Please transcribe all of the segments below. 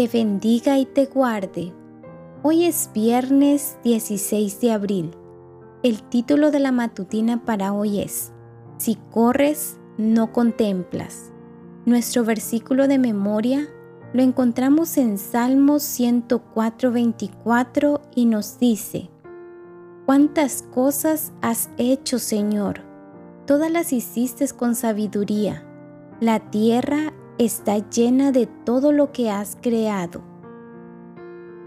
te bendiga y te guarde. Hoy es viernes 16 de abril. El título de la matutina para hoy es, Si corres, no contemplas. Nuestro versículo de memoria lo encontramos en Salmos 104:24 y nos dice, ¿Cuántas cosas has hecho, Señor? Todas las hiciste con sabiduría. La tierra está llena de todo lo que has creado.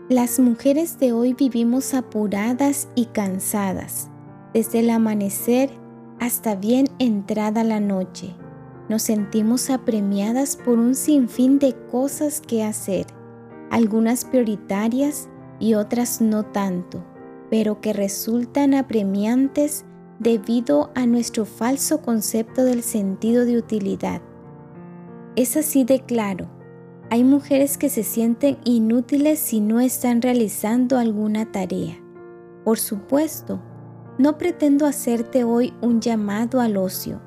Las mujeres de hoy vivimos apuradas y cansadas, desde el amanecer hasta bien entrada la noche. Nos sentimos apremiadas por un sinfín de cosas que hacer, algunas prioritarias y otras no tanto, pero que resultan apremiantes debido a nuestro falso concepto del sentido de utilidad. Es así de claro. Hay mujeres que se sienten inútiles si no están realizando alguna tarea. Por supuesto, no pretendo hacerte hoy un llamado al ocio.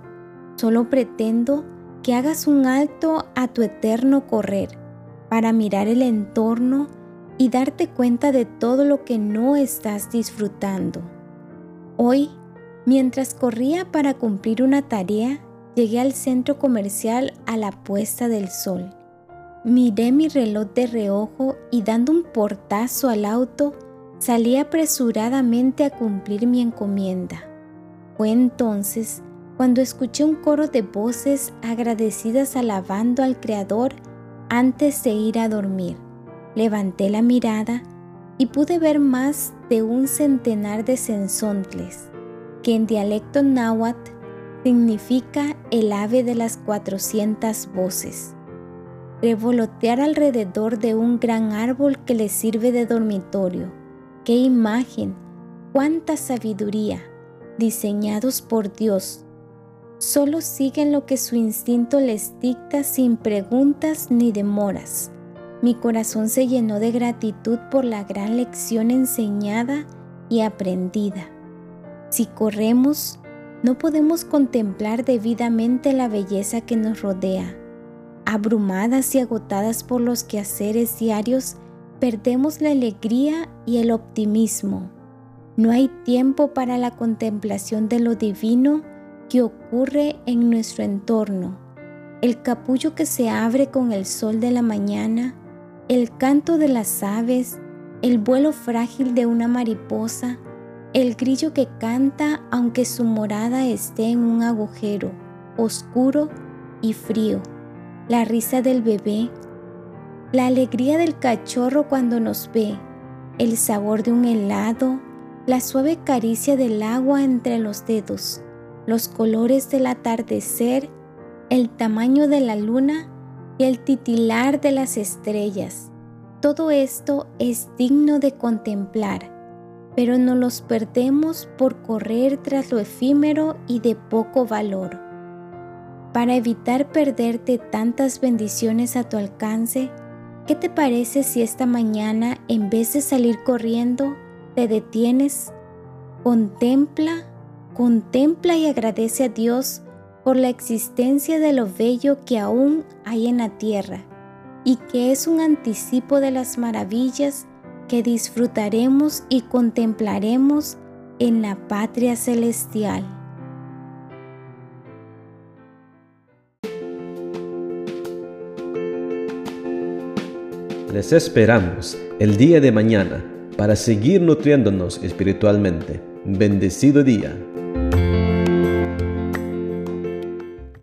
Solo pretendo que hagas un alto a tu eterno correr para mirar el entorno y darte cuenta de todo lo que no estás disfrutando. Hoy, mientras corría para cumplir una tarea, Llegué al centro comercial a la puesta del sol. Miré mi reloj de reojo y dando un portazo al auto, salí apresuradamente a cumplir mi encomienda. Fue entonces cuando escuché un coro de voces agradecidas alabando al Creador antes de ir a dormir. Levanté la mirada y pude ver más de un centenar de sensontles, que en dialecto náhuatl significa el ave de las cuatrocientas voces. Revolotear alrededor de un gran árbol que le sirve de dormitorio. ¡Qué imagen! ¡Cuánta sabiduría! Diseñados por Dios. Solo siguen lo que su instinto les dicta sin preguntas ni demoras. Mi corazón se llenó de gratitud por la gran lección enseñada y aprendida. Si corremos, no podemos contemplar debidamente la belleza que nos rodea. Abrumadas y agotadas por los quehaceres diarios, perdemos la alegría y el optimismo. No hay tiempo para la contemplación de lo divino que ocurre en nuestro entorno. El capullo que se abre con el sol de la mañana, el canto de las aves, el vuelo frágil de una mariposa, el grillo que canta aunque su morada esté en un agujero oscuro y frío, la risa del bebé, la alegría del cachorro cuando nos ve, el sabor de un helado, la suave caricia del agua entre los dedos, los colores del atardecer, el tamaño de la luna y el titilar de las estrellas. Todo esto es digno de contemplar pero no los perdemos por correr tras lo efímero y de poco valor. Para evitar perderte tantas bendiciones a tu alcance, ¿qué te parece si esta mañana, en vez de salir corriendo, te detienes? Contempla, contempla y agradece a Dios por la existencia de lo bello que aún hay en la tierra y que es un anticipo de las maravillas que disfrutaremos y contemplaremos en la patria celestial. Les esperamos el día de mañana para seguir nutriéndonos espiritualmente. Bendecido día.